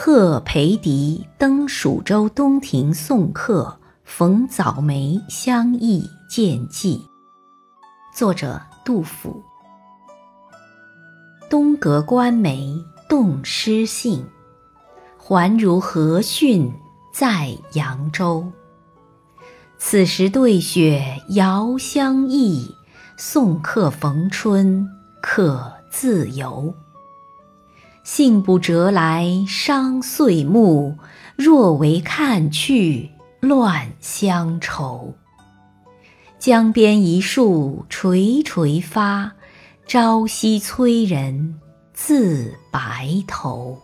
贺培迪登蜀州东亭送客，逢早梅相忆见寄。作者杜甫。东阁观梅动诗兴，还如何逊在扬州。此时对雪遥相忆，送客逢春可自由。信不折来伤岁暮，若为看去乱乡愁。江边一树垂垂发，朝夕催人自白头。